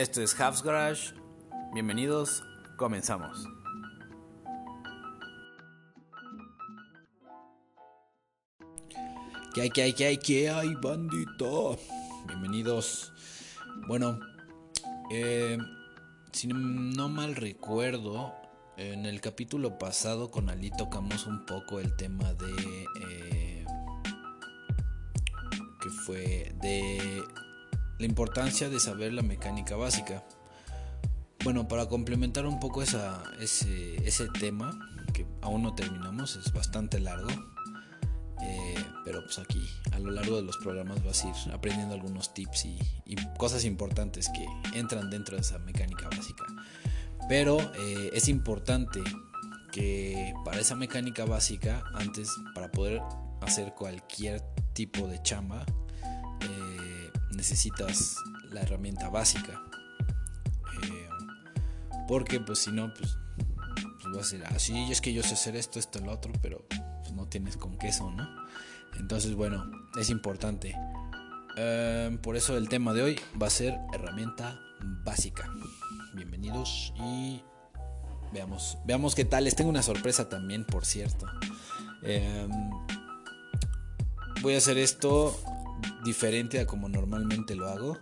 Esto es Half's Garage. Bienvenidos, comenzamos. ¿Qué hay, qué hay, qué hay, qué hay, bandito? Bienvenidos. Bueno, eh, si no mal recuerdo, en el capítulo pasado con Ali tocamos un poco el tema de... Eh, que fue de la importancia de saber la mecánica básica. Bueno, para complementar un poco esa, ese, ese tema, que aún no terminamos, es bastante largo, eh, pero pues aquí a lo largo de los programas vas a ir aprendiendo algunos tips y, cosas importantes que entran dentro de esa mecánica básica. Pero eh, es importante que para esa mecánica básica, antes, para poder hacer cualquier tipo de chamba, necesitas la herramienta básica. porque pues si no, pues, pues vas a decir, ah, sí, es que yo sé hacer esto, esto, lo otro, pero pues, no tienes con queso, ¿no? Entonces, bueno, es importante. Em, por eso el tema de hoy va a ser herramienta básica. Bienvenidos y veamos, veamos qué tal. Les tengo una sorpresa también, por cierto. Em, voy a hacer esto diferente a como normalmente lo hago.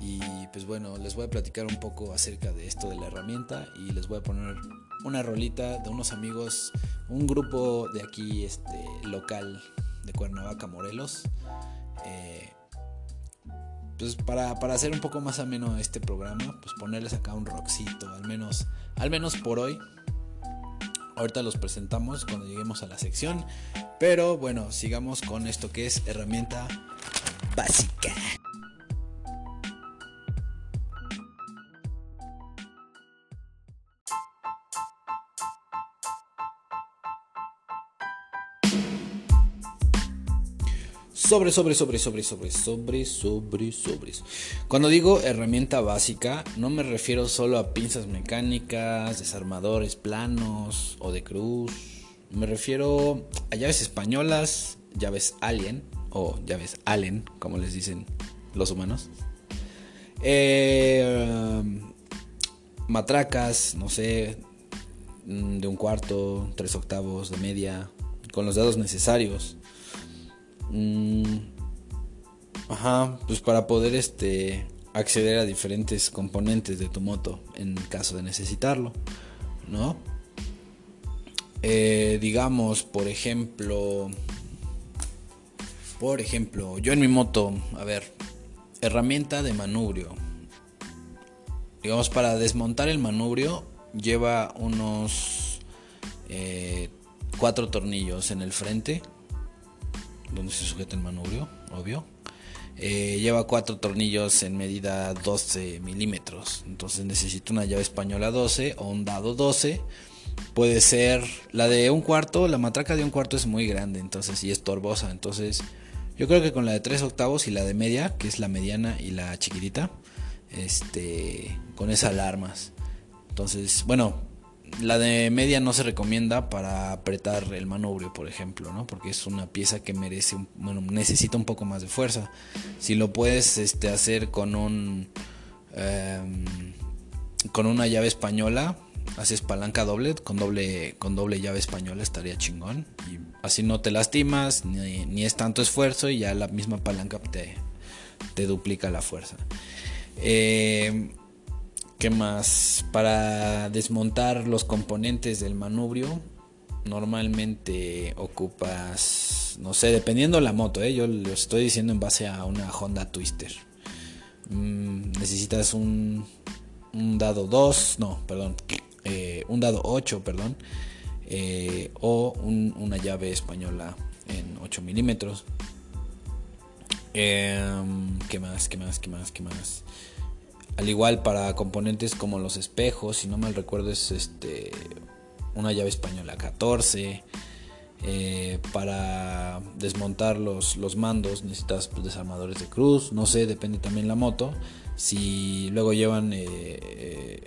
Y pues bueno, les voy a platicar un poco acerca de esto de la herramienta y les voy a poner una rolita de unos amigos, un grupo de aquí este, local de Cuernavaca, Morelos. Eh, pues para, hacer un poco más ameno este programa, pues ponerles acá un rockcito, al menos, al menos por hoy. Ahorita los presentamos cuando lleguemos a la sección. Pero bueno, sigamos con esto que es herramienta básica. Sobre, sobre, sobre, sobre, sobre, sobre, sobre, sobre. Cuando digo herramienta básica, no me refiero solo a pinzas mecánicas, desarmadores planos o de cruz. Me refiero a llaves españolas, llaves alien o llaves allen, como les dicen los humanos. Eh, matracas, no sé, de un cuarto, tres octavos, de media, con los dedos necesarios Mm, ajá, pues para poder este acceder a diferentes componentes de tu moto en caso de necesitarlo, ¿no? Eh, digamos, por ejemplo, por ejemplo, yo en mi moto, a ver, herramienta de manubrio. Digamos, para desmontar el manubrio lleva unos eh, cuatro tornillos en el frente donde se sujeta el manubrio, obvio. Eh, lleva cuatro tornillos en medida 12 milímetros. Entonces necesito una llave española 12 o un dado 12. Puede ser la de un cuarto, la matraca de un cuarto es muy grande, entonces y es torbosa. Entonces yo creo que con la de 3 octavos y la de media, que es la mediana y la chiquitita, este, con esas alarmas. Entonces, bueno, la de media no se recomienda para apretar el manubrio, por ejemplo, ¿no? Porque es una pieza que merece, bueno, necesita un poco más de fuerza. Si lo puedes este, hacer con un, em, con una llave española, haces palanca doble, con doble, con doble llave española estaría chingón. Y así no te lastimas, ni, ni es tanto esfuerzo y ya la misma palanca te, te duplica la fuerza. Eh, ¿Qué más? Para desmontar los componentes del manubrio, normalmente ocupas, no sé, dependiendo de la moto, ¿eh? yo lo estoy diciendo en base a una Honda Twister. Mm, necesitas un, un, dado 2, no, perdón, eh, un dado 8, perdón, eh, o una llave española en 8 milímetros. Em, ¿Qué más? ¿Qué más? ¿Qué más? ¿Qué más? Al igual para componentes como los espejos, si no mal recuerdo es este una llave española 14. Eh, para desmontar los, los mandos necesitas pues, desarmadores de cruz, no sé, depende también la moto. Si luego llevan eh, eh,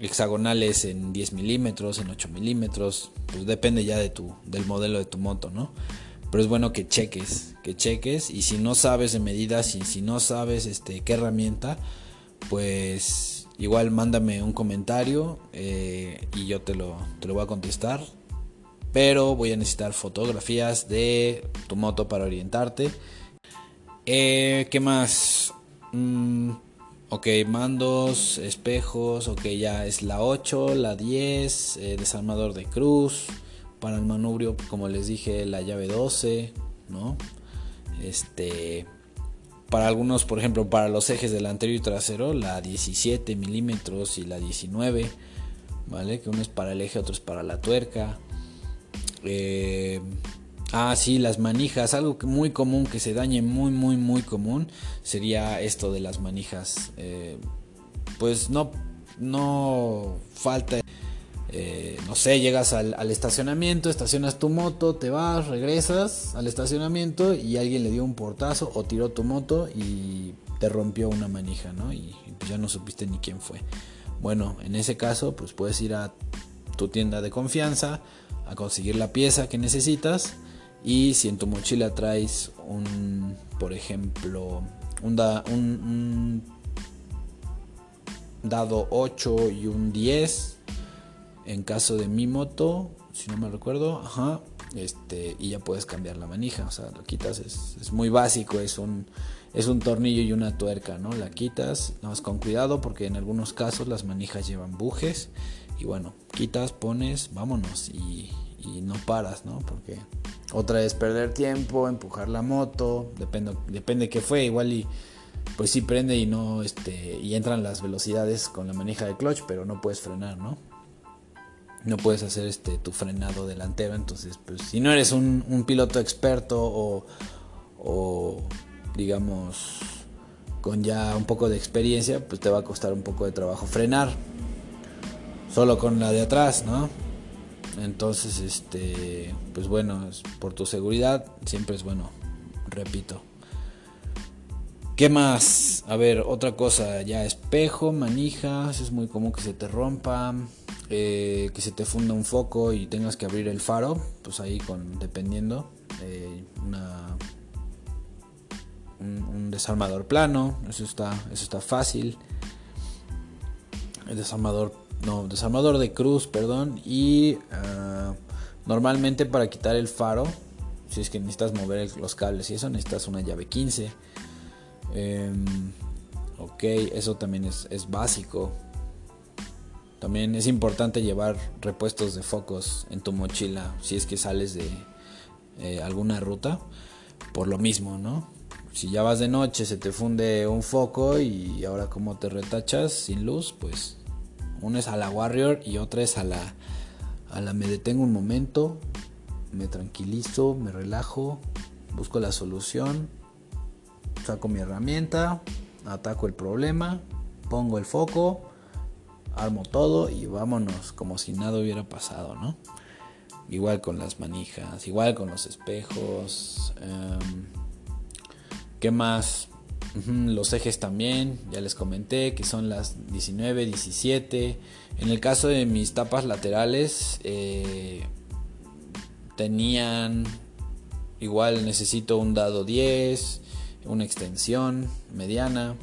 hexagonales en 10 milímetros, en 8 milímetros, pues depende ya de tu, del modelo de tu moto, ¿no? Pero es bueno que cheques, que cheques y si no sabes de medidas y si no sabes este, qué herramienta, pues igual mándame un comentario eh, y yo te lo, te lo voy a contestar. Pero voy a necesitar fotografías de tu moto para orientarte. Eh, ¿Qué más? Mm, ok, mandos, espejos, ok, ya es la 8, la 10, eh, desarmador de cruz. Para el manubrio, como les dije, la llave 12, ¿no? Este, para algunos, por ejemplo, para los ejes delantero y trasero, la 17 milímetros y la 19, ¿vale? Que uno es para el eje, otro es para la tuerca. Eh, ah, sí, las manijas, algo muy común que se dañe, muy, muy, muy común, sería esto de las manijas. Eh, pues no, no falta eh, no sé, llegas al, estacionamiento, estacionas tu moto, te vas, regresas al estacionamiento y alguien le dio un portazo o tiró tu moto y te rompió una manija, ¿no? Y, pues ya no supiste ni quién fue. Bueno, en ese caso, pues puedes ir a tu tienda de confianza a conseguir la pieza que necesitas y si en tu mochila traes un, por ejemplo, un, un dado 8 y un 10, en caso de mi moto, si no me recuerdo, ajá, este, y ya puedes cambiar la manija, o sea, lo quitas, es, muy básico, es un, es un tornillo y una tuerca, ¿no? La quitas, nada más con cuidado porque en algunos casos las manijas llevan bujes y bueno, quitas, pones, vámonos y, y no paras, ¿no? Porque otra es perder tiempo, empujar la moto, depende, depende qué fue, igual y pues sí prende y no, este, y entran las velocidades con la manija de clutch, pero no puedes frenar, ¿no? No puedes hacer este tu frenado delantero entonces pues si no eres un, piloto experto o, o, digamos con ya un poco de experiencia pues te va a costar un poco de trabajo frenar solo con la de atrás no entonces este pues bueno por tu seguridad siempre es bueno repito ¿Qué más? A ver, otra cosa, ya espejo, manijas, es muy común que se te rompa. Eh, que se te funda un foco y tengas que abrir el faro, pues ahí con dependiendo eh, un, desarmador plano, eso está, eso está fácil. El desarmador, no, desarmador de cruz, perdón, y ah, normalmente para quitar el faro, si es que necesitas mover los cables y eso necesitas una llave 15. Em, ok, eso también es, es básico. También es importante llevar repuestos de focos en tu mochila si es que sales de eh, alguna ruta. Por lo mismo, ¿no? Si ya vas de noche, se te funde un foco y ahora como te retachas sin luz, pues una es a la Warrior y otra es a la, a la me detengo un momento, me tranquilizo, me relajo, busco la solución, saco mi herramienta, ataco el problema, pongo el foco armo todo y vámonos como si nada hubiera pasado, ¿no? Igual con las manijas, igual con los espejos. Em, ¿Qué más? los ejes también, ya les comenté que son las 19, 17. En el caso de mis tapas laterales, eh, tenían igual necesito un dado 10, una extensión mediana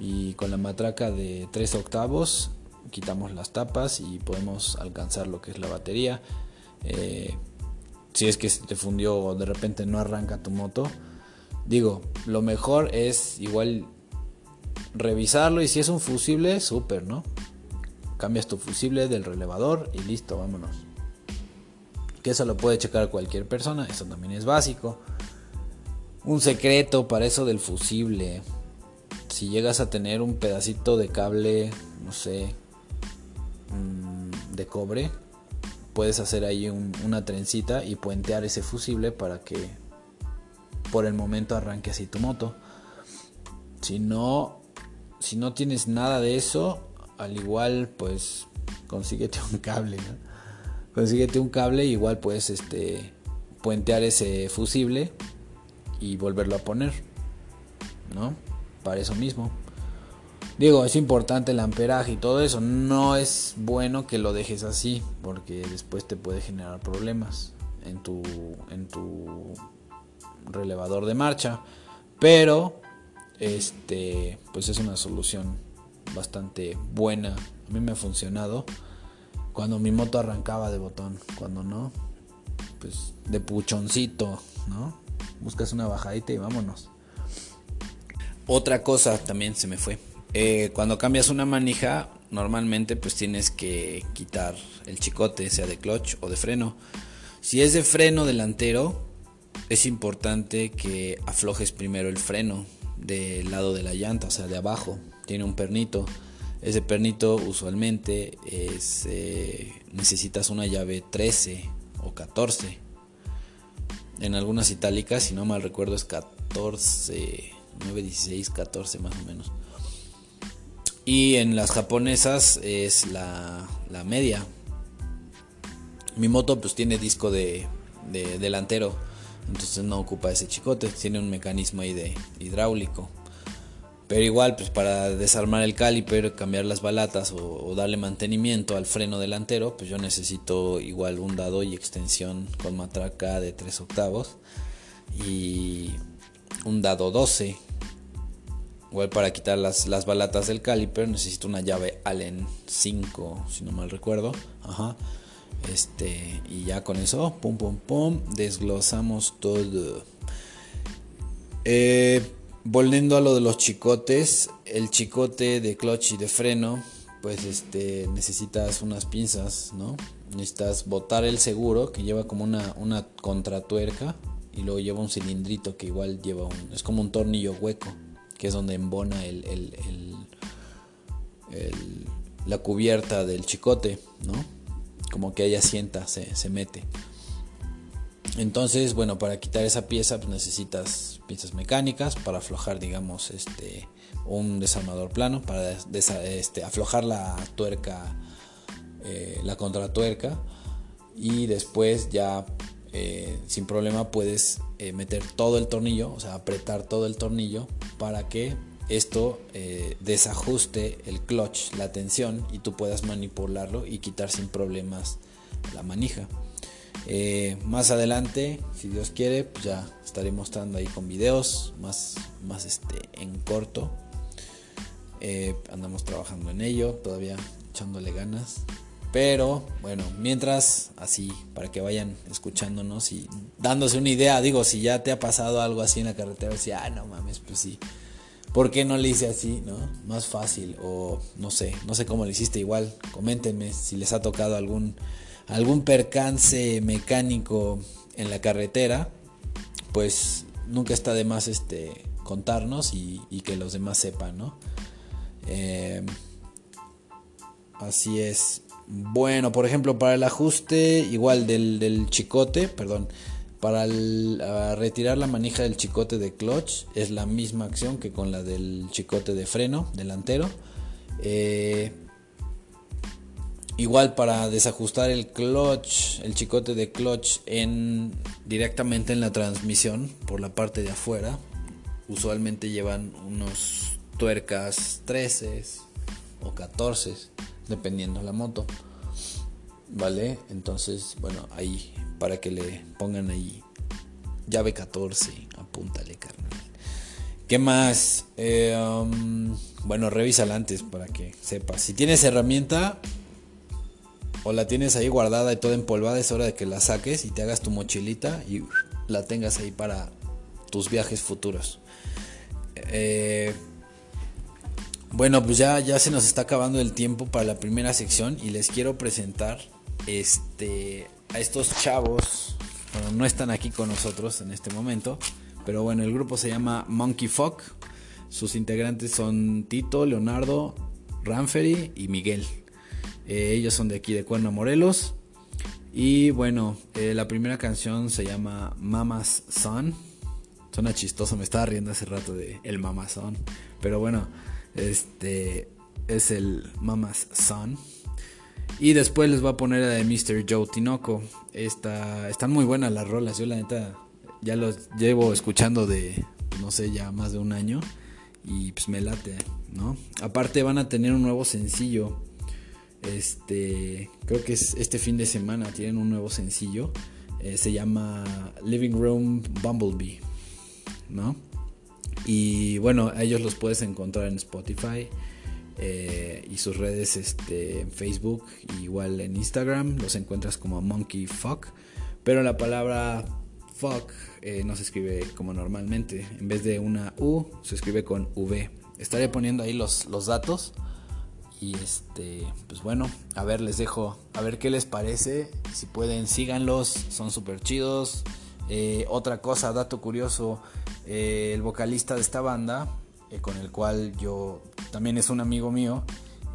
y con la matraca de 3 octavos quitamos las tapas y podemos alcanzar lo que es la batería. Eh, si es que se te fundió o de repente no arranca tu moto, digo, lo mejor es igual revisarlo y si es un fusible, súper, ¿no? Cambias tu fusible del relevador y listo, vámonos. Que eso lo puede checar cualquier persona, eso también es básico. Un secreto para eso del fusible. Si llegas a tener un pedacito de cable, no sé, de cobre, puedes hacer ahí una trencita y puentear ese fusible para que por el momento arranque así tu moto. Si no, si no tienes nada de eso, al igual pues consíguete un cable, Consíguete un cable igual puedes este puentear ese fusible y volverlo a poner, ¿no? Para eso mismo. Digo, es importante el amperaje y todo eso. No es bueno que lo dejes así porque después te puede generar problemas en tu, en tu relevador de marcha. Pero, este, pues es una solución bastante buena. A mí me ha funcionado. Cuando mi moto arrancaba de botón, cuando no, pues de puchoncito, ¿no? Buscas una bajadita y vámonos. Otra cosa también se me fue. Eh, cuando cambias una manija, normalmente pues tienes que quitar el chicote, sea de clutch o de freno. Si es de freno delantero, es importante que aflojes primero el freno del lado de la llanta, o sea, de abajo. Tiene un pernito. Ese pernito usualmente es, eh, necesitas una llave 13 o 14. En algunas itálicas, si no mal recuerdo, es 14, 9, 16, 14 más o menos. Y en las japonesas es la, la media. Mi moto pues tiene disco de, de delantero entonces no ocupa ese chicote, tiene un mecanismo ahí de hidráulico. Pero igual, pues para desarmar el caliper, cambiar las balatas o, darle mantenimiento al freno delantero, pues yo necesito igual un dado y extensión con matraca de 3 octavos y un dado 12. Igual para quitar las, las balatas del caliper necesito una llave Allen 5, si no mal recuerdo. Ajá. Este, y ya con eso, pum, pum, pum, desglosamos todo. Eh, volviendo a lo de los chicotes, el chicote de clutch y de freno, pues este, necesitas unas pinzas, ¿no? Necesitas botar el seguro que lleva como una, una contratuerca y luego lleva un cilindrito que igual lleva un, es como un tornillo hueco, que es donde embona el, la cubierta del chicote, ¿no? como que ella sienta, se, se mete. Entonces, bueno, para quitar esa pieza pues necesitas piezas mecánicas para aflojar, digamos, este, un desarmador plano, para este, aflojar la tuerca, eh, la contratuerca y después ya eh, sin problema puedes eh, meter todo el tornillo, o sea, apretar todo el tornillo para que esto eh, desajuste el clutch, la tensión y tú puedas manipularlo y quitar sin problemas la manija. Más adelante, si Dios quiere, pues ya estaré mostrando ahí con videos más, más este, en corto. Andamos trabajando en ello, todavía echándole ganas. Pero bueno, mientras así, para que vayan escuchándonos y dándose una idea, digo, si ya te ha pasado algo así en la carretera, si, ah, no mames, pues sí, ¿Por qué no le hice así, no? Más fácil o no sé, no sé cómo le hiciste igual. Coméntenme si les ha tocado algún algún percance mecánico en la carretera, pues nunca está de más este contarnos y, que los demás sepan, ¿no? Eh, así es. Bueno, por ejemplo, para el ajuste igual del, del chicote, perdón, para retirar la manija del chicote de clutch es la misma acción que con la del chicote de freno delantero. Eh, igual para desajustar el clutch, el chicote de clutch en, directamente en la transmisión por la parte de afuera. Usualmente llevan unos tuercas 13 o 14 dependiendo la moto. ¿Vale? Entonces, bueno, ahí para que le pongan ahí llave 14, apúntale, carnal. ¿Qué más? Eh, um, bueno, revísala antes para que sepas. Si tienes herramienta o la tienes ahí guardada y toda empolvada, es hora de que la saques y te hagas tu mochilita y la tengas ahí para tus viajes futuros. Eh, bueno, pues ya, ya se nos está acabando el tiempo para la primera sección y les quiero presentar este a estos chavos. No están aquí con nosotros en este momento. Pero bueno, el grupo se llama Monkey Fuck. Sus integrantes son Tito, Leonardo, Ranferi y Miguel. Eh, ellos son de aquí de Cuerno Morelos. Y bueno, eh, la primera canción se llama Mama's Son. Suena chistoso, me estaba riendo hace rato de el Mama's Son. Pero bueno, este es el Mama's Son. Y después les voy a poner a de Mr. Joe Tinoco. están muy buenas las rolas. Yo la neta ya los llevo escuchando de, no sé, ya más de un año. Y pues me late, ¿no? Aparte van a tener un nuevo sencillo. Este, creo que es este fin de semana tienen un nuevo sencillo. Eh, se llama Living Room Bumblebee, ¿no? Y bueno, ellos los puedes encontrar en Spotify eh, y sus redes este, en Facebook, igual en Instagram, los encuentras como Monkey Fuck, pero la palabra fuck eh, no se escribe como normalmente, en vez de una U se escribe con V. Estaré poniendo ahí los, los datos y este, pues bueno, a ver, les dejo, a ver qué les parece, si pueden síganlos, son súper chidos. Eh, otra cosa, dato curioso, el vocalista de esta banda, con el cual yo también es un amigo mío,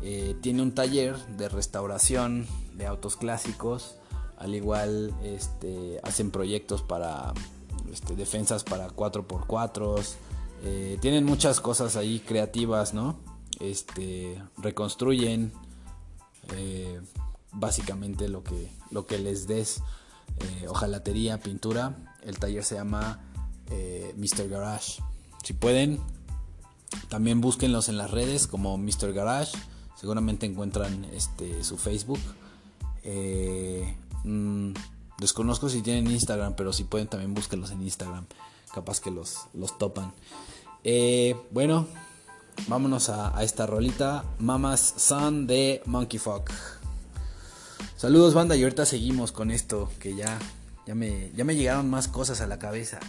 eh, tiene un taller de restauración de autos clásicos, al igual este, hacen proyectos para este, defensas para 4x4, eh, tienen muchas cosas ahí creativas, ¿no? Este, reconstruyen eh, básicamente lo que, lo que les des, ojalatería, pintura. El taller se llama Mr. Garage. Si pueden, también búsquenlos en las redes como Mr. Garage. Seguramente encuentran este, su Facebook. Eh, mm, desconozco si tienen Instagram, pero si pueden también búsquenlos en Instagram. Capaz que los, los topan. Eh, bueno, vámonos a, esta rolita. Mamas Son de Monkey Fuck. Saludos banda y ahorita seguimos con esto que ya, ya, me, ya me llegaron más cosas a la cabeza.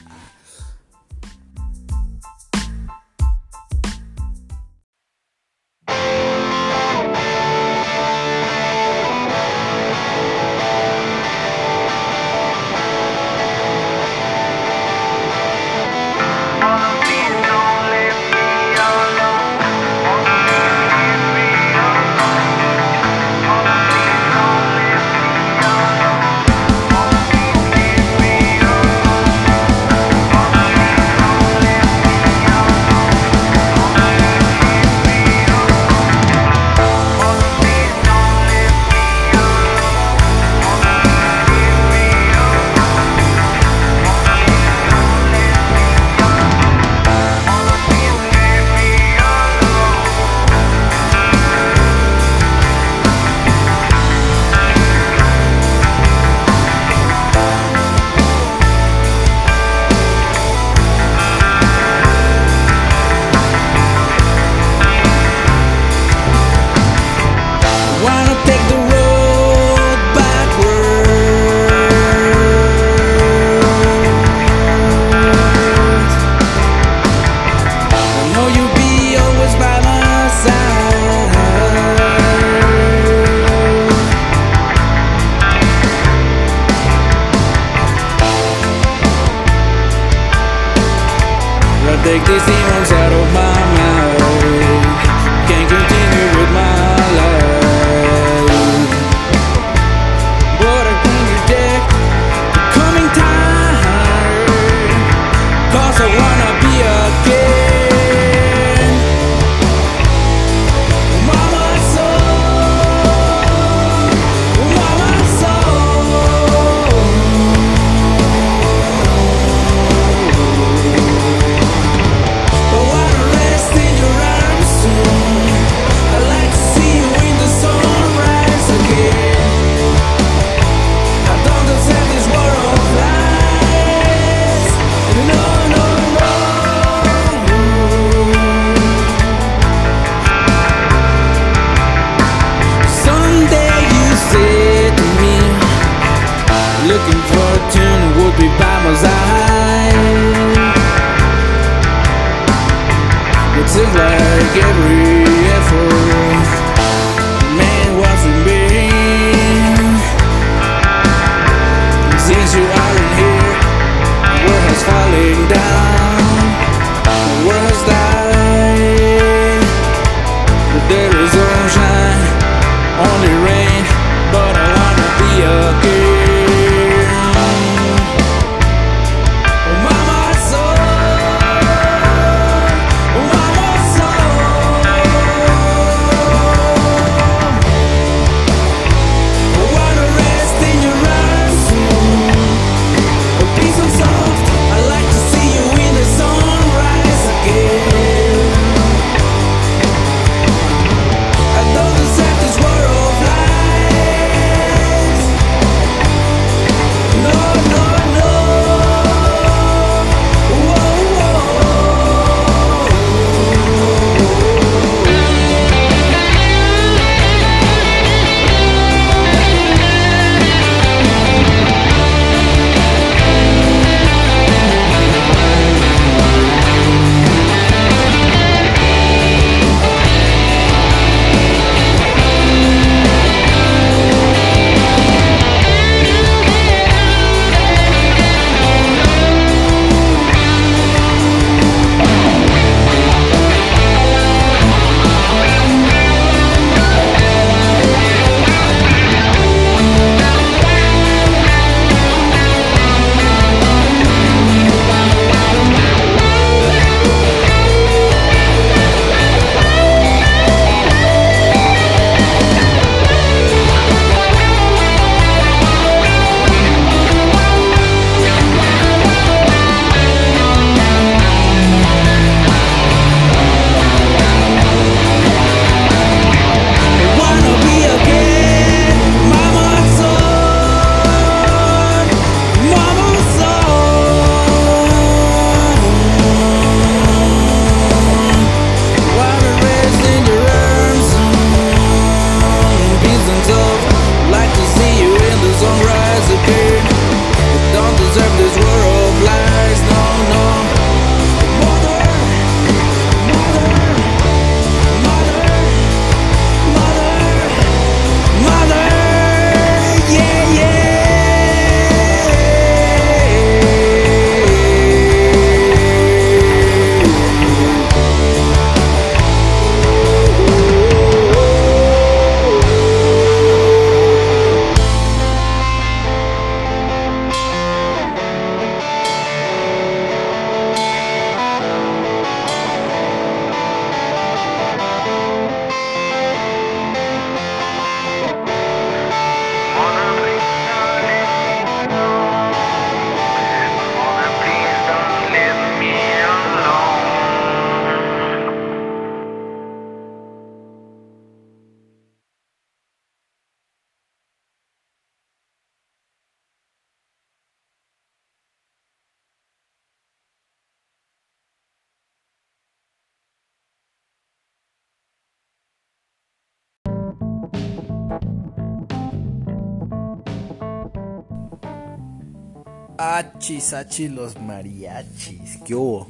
Achis, achis, los mariachis. ¿Qué hubo?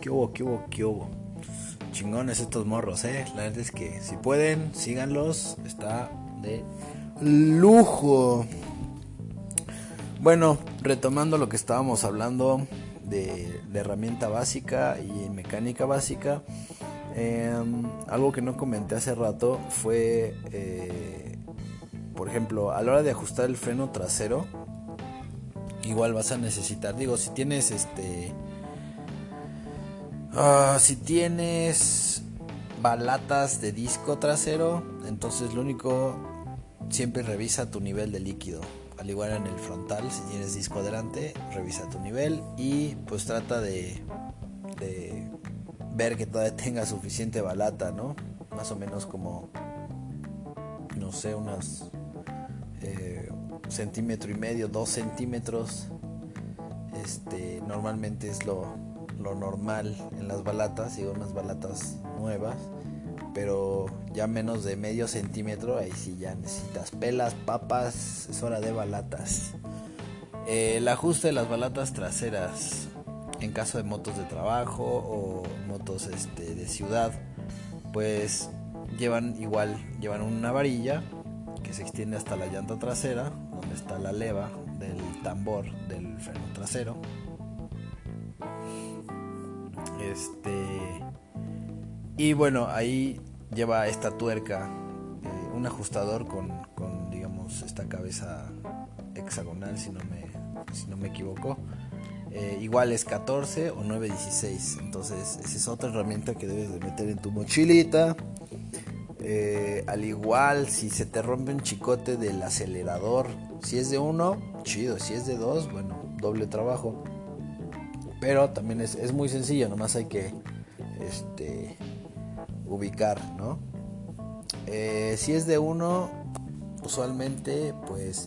¿Qué hubo? ¿Qué hubo? ¿Qué hubo? Chingones estos morros, eh. La verdad es que si pueden, síganlos. Está de lujo. Bueno, retomando lo que estábamos hablando de, herramienta básica y mecánica básica. Em, algo que no comenté hace rato fue, eh, por ejemplo, a la hora de ajustar el freno trasero, igual vas a necesitar, digo, si tienes este, ah, si tienes balatas de disco trasero, entonces lo único, siempre revisa tu nivel de líquido. Al igual en el frontal, si tienes disco adelante, revisa tu nivel y pues trata de, de ver que todavía tenga suficiente balata, ¿no? Más o menos como, no sé, unas eh, centímetro y medio, dos centímetros. Este, normalmente es lo, normal en las balatas, digo unas balatas nuevas, pero ya menos de medio centímetro, ahí sí ya necesitas pelas, papas, es hora de balatas. Eh, el ajuste de las balatas traseras en caso de motos de trabajo o motos este, de ciudad, pues llevan igual, llevan una varilla que se extiende hasta la llanta trasera, donde está la leva del tambor del freno trasero. Este y bueno, ahí lleva esta tuerca, eh, un ajustador con, con, digamos esta cabeza hexagonal si no me, si no me equivoco. Eh, igual es 14 o 916. Entonces, esa es otra herramienta que debes de meter en tu mochilita. Eh, al igual, si se te rompe un chicote del acelerador, si es de uno, chido. Si es de dos, bueno, doble trabajo. Pero también es, muy sencillo, nomás hay que este, ubicar, ¿no? Eh, si es de uno, usualmente, pues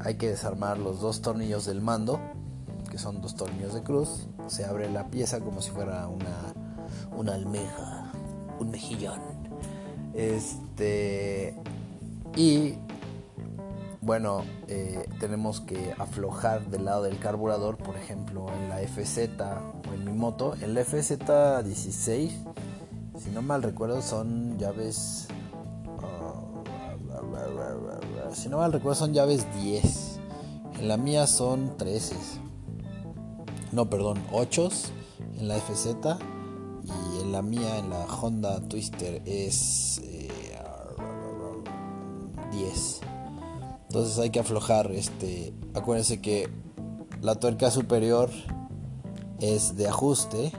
hay que desarmar los dos tornillos del mando que son dos tornillos de cruz. Se abre la pieza como si fuera una, una almeja, un mejillón. Este. Y bueno, eh, tenemos que aflojar del lado del carburador, por ejemplo, en la FZ o en mi moto. En la FZ16, si no mal recuerdo, son llaves. Ah, si no mal recuerdo, son llaves 10. En la mía son 13 no, perdón, 8 en la FZ y en la mía, en la Honda Twister, es 10. Eh, Entonces hay que aflojar, este, acuérdense que la tuerca superior es de ajuste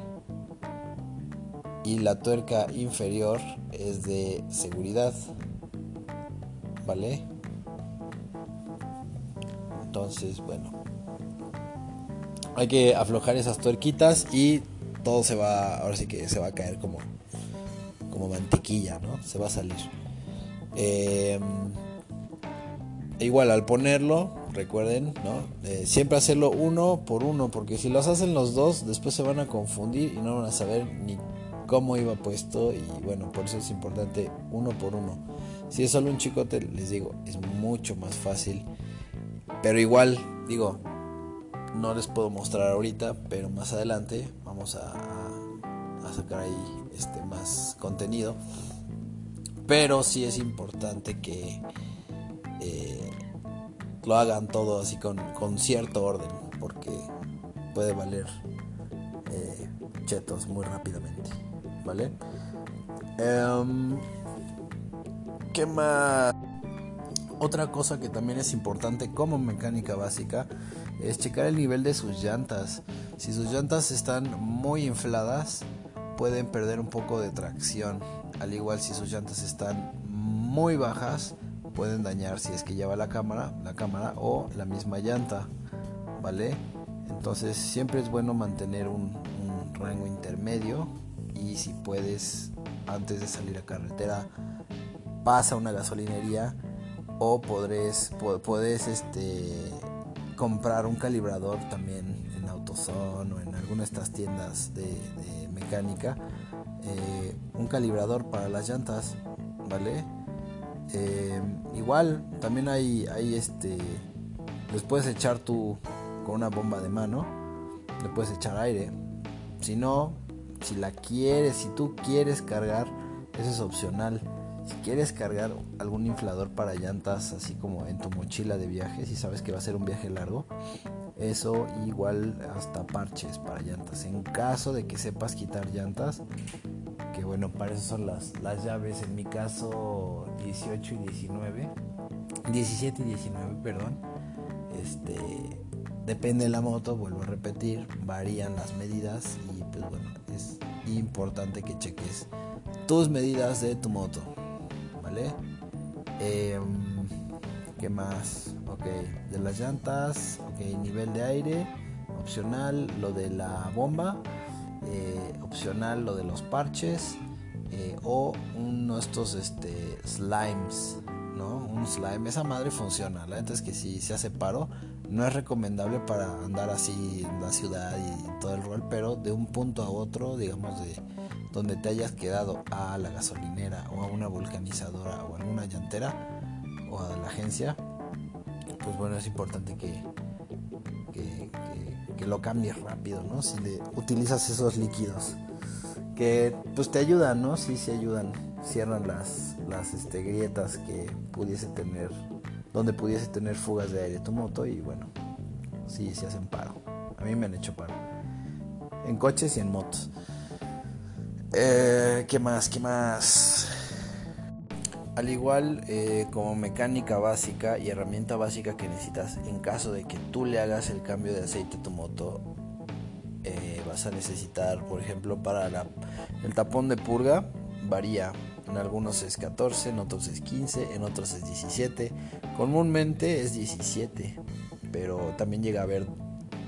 y la tuerca inferior es de seguridad. ¿Vale? Entonces, bueno, hay que aflojar esas tuerquitas y todo se va, ahora sí que se va a caer como, como mantequilla, ¿no? Se va a salir. Em, igual al ponerlo, recuerden, ¿no? Eh, siempre hacerlo uno por uno, porque si los hacen los dos, después se van a confundir y no van a saber ni cómo iba puesto y bueno, por eso es importante uno por uno. Si es solo un chicote, les digo, es mucho más fácil. Pero igual, digo, no les puedo mostrar ahorita, pero más adelante a, sacar ahí este, más contenido. Pero sí es importante que eh, lo hagan todo así con, cierto orden, porque puede valer eh, chetos muy rápidamente. ¿Vale? Em, ¿Qué más? Otra cosa que también es importante como mecánica básica es checar el nivel de sus llantas. Si sus llantas están muy infladas, pueden perder un poco de tracción. Al igual si sus llantas están muy bajas, pueden dañar si es que lleva la cámara, la cámara o la misma llanta, ¿vale? Entonces siempre es bueno mantener un, rango intermedio y si puedes antes de salir a carretera pasa una gasolinería o podrés, puedes este comprar un calibrador también en AutoZone o en alguna de estas tiendas de, mecánica. Eh, un calibrador para las llantas, ¿vale? Eh, igual, también hay, hay este. Les puedes echar tu con una bomba de mano, le puedes echar aire. Si no, si la quieres, si tú quieres cargar, eso es opcional. Si quieres cargar algún inflador para llantas, así como en tu mochila de viaje, si sabes que va a ser un viaje largo, eso igual hasta parches para llantas. En caso de que sepas quitar llantas, que bueno, para eso son las, las llaves, en mi caso 18 y 19, 17 y 19, perdón. Este, depende de la moto, vuelvo a repetir, varían las medidas y pues bueno, es importante que cheques tus medidas de tu moto, ¿vale? Em, ¿Qué más? Ok, de las llantas, ok, nivel de aire, opcional, lo de la bomba, eh, opcional lo de los parches eh, o uno de estos este, slimes, ¿no? Un slime, esa madre funciona, la verdad es que si se hace paro, no es recomendable para andar así en la ciudad y todo el rol, pero de un punto a otro, digamos de donde te hayas quedado a la gasolinera o a una vulcanizadora o a alguna llantera o a la agencia, pues bueno, es importante que, que, lo cambies rápido, ¿no? Si le utilizas esos líquidos que pues te ayudan, ¿no? Sí, sí ayudan, cierran las, las este, grietas que pudiese tener, donde pudiese tener fugas de aire tu moto y bueno, sí, sí hacen paro. A mí me han hecho paro. En coches y en motos. Eh, ¿Qué más? ¿Qué más? Al igual eh, como mecánica básica y herramienta básica que necesitas en caso de que tú le hagas el cambio de aceite a tu moto, eh, vas a necesitar, por ejemplo, para el tapón de purga, varía. En algunos es 14, en otros es 15, en otros es 17. Comúnmente es 17, pero también llega a haber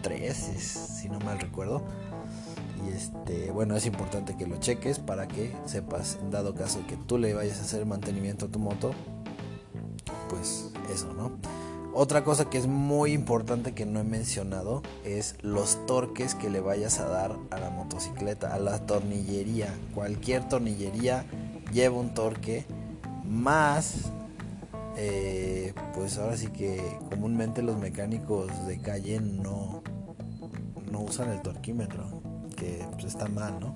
13, si no mal recuerdo. Y este, bueno, es importante que lo cheques para que sepas, en dado caso que tú le vayas a hacer mantenimiento a tu moto, pues eso, ¿no? Otra cosa que es muy importante que no he mencionado es los torques que le vayas a dar a la motocicleta, a la tornillería. Cualquier tornillería lleva un torque más eh, pues ahora sí que comúnmente los mecánicos de calle no, no usan el torquímetro que pues, está mal, ¿no?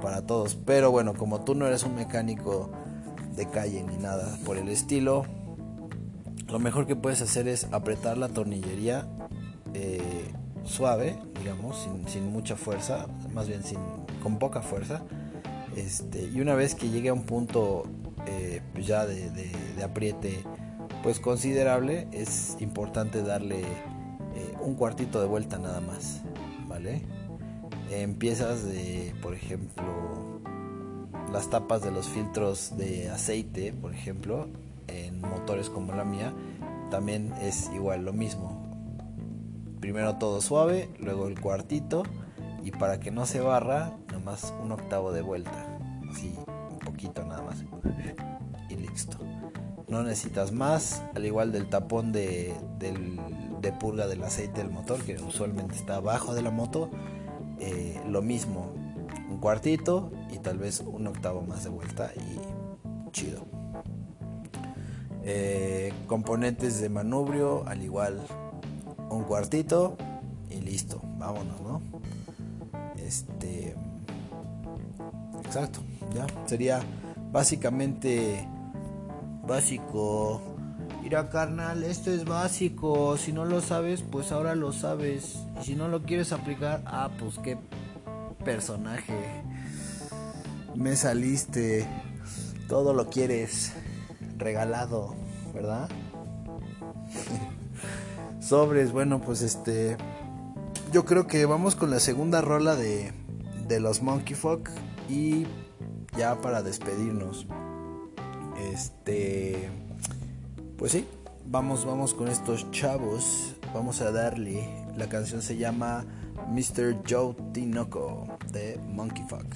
Para todos. Pero bueno, como tú no eres un mecánico de calle ni nada por el estilo, lo mejor que puedes hacer es apretar la tornillería eh, suave, digamos, sin, mucha fuerza, más bien sin, con poca fuerza. Este, y una vez que llegue a un punto eh, pues ya de, apriete pues considerable, es importante darle eh, un cuartito de vuelta nada más, ¿vale? Empiezas de, por ejemplo, las tapas de los filtros de aceite, por ejemplo, en motores como la mía, también es igual lo mismo. Primero todo suave, luego el cuartito y para que no se barra, nada más un octavo de vuelta. Así, un poquito nada más. Y listo. No necesitas más, al igual del tapón de, de purga del aceite del motor, que usualmente está abajo de la moto eh, lo mismo, un cuartito y tal vez un octavo más de vuelta y chido. Eh, componentes de manubrio, al igual, un cuartito y listo, vámonos, ¿no? Este, exacto, ya sería básicamente básico. Mira, carnal, esto es básico. Si no lo sabes, pues ahora lo sabes. Y si no lo quieres aplicar, ah, pues qué personaje. Me saliste. Todo lo quieres regalado, ¿verdad? Sobres, bueno, pues este. Yo creo que vamos con la segunda rola de, de los Monkey Fuck. Y ya para despedirnos. Este pues sí, vamos, vamos con estos chavos. Vamos a darle. La canción se llama Mr. Joe Tinoco de Monkey Fuck.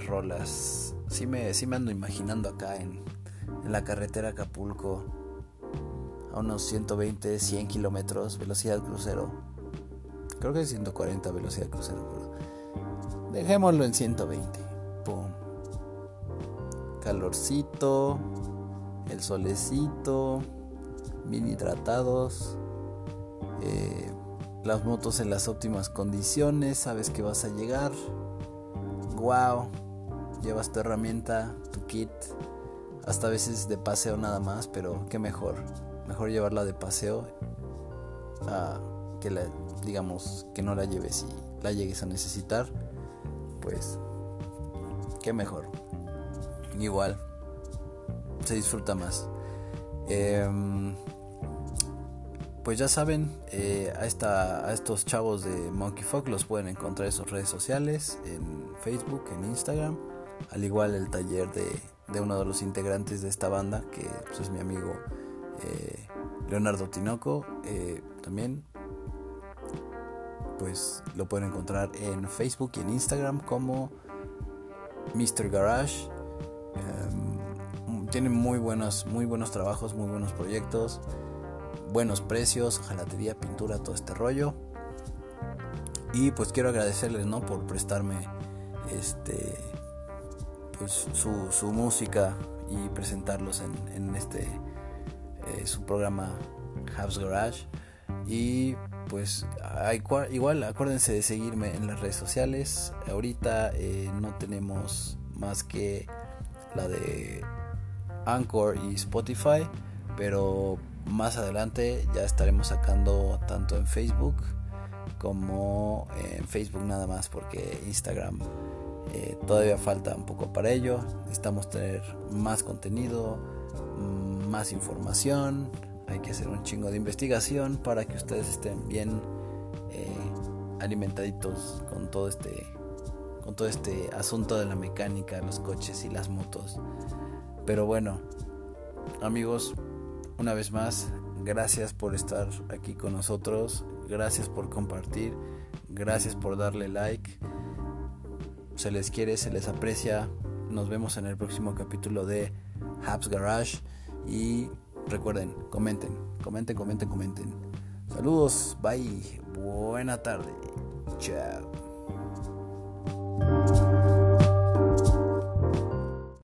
Rolas. Sí me, sí me ando imaginando acá en, en la carretera Acapulco. A unos 120, 100 kilómetros, velocidad crucero. Creo que es 140 velocidad crucero, pero dejémoslo en 120. Pum. Calorcito, el solecito, bien hidratados. eh, las motos en las óptimas condiciones, sabes que vas a llegar. Wow, llevas tu herramienta, tu kit, hasta a veces de paseo nada más, pero qué mejor, mejor llevarla de paseo que la, digamos, que no la lleves y la llegues a necesitar, pues qué mejor. Igual, se disfruta más. Em, pues ya saben, eh, a, esta, a estos chavos de Monkey Fuck los pueden encontrar en sus redes sociales, en Facebook, en Instagram, al igual el taller de, de uno de los integrantes de esta banda, que pues, es mi amigo eh, Leonardo Tinoco, eh, también pues lo pueden encontrar en Facebook y en Instagram como Mr. Garage. Em, tienen muy buenos, muy buenos trabajos, muy buenos proyectos buenos precios, jalatería, pintura, todo este rollo. Y pues quiero agradecerles, ¿no? Por prestarme este pues su, su música y presentarlos en, en este eh, su programa House Garage. Y pues igual acuérdense de seguirme en las redes sociales. Ahorita eh, no tenemos más que la de Anchor y Spotify, pero más adelante ya estaremos sacando tanto en Facebook como en Facebook nada más porque Instagram eh, todavía falta un poco para ello. Necesitamos tener más contenido, mm, más información. Hay que hacer un chingo de investigación para que ustedes estén bien eh, alimentaditos con todo este con todo este asunto de la mecánica, los coches y las motos. Pero bueno, amigos, Una vez más, gracias por estar aquí con nosotros, gracias por compartir, gracias por darle like. Se les quiere, se les aprecia. Nos vemos en el próximo capítulo de Habs Garage y recuerden, comenten, comenten, comenten, comenten. Saludos, bye, buena tarde, chao.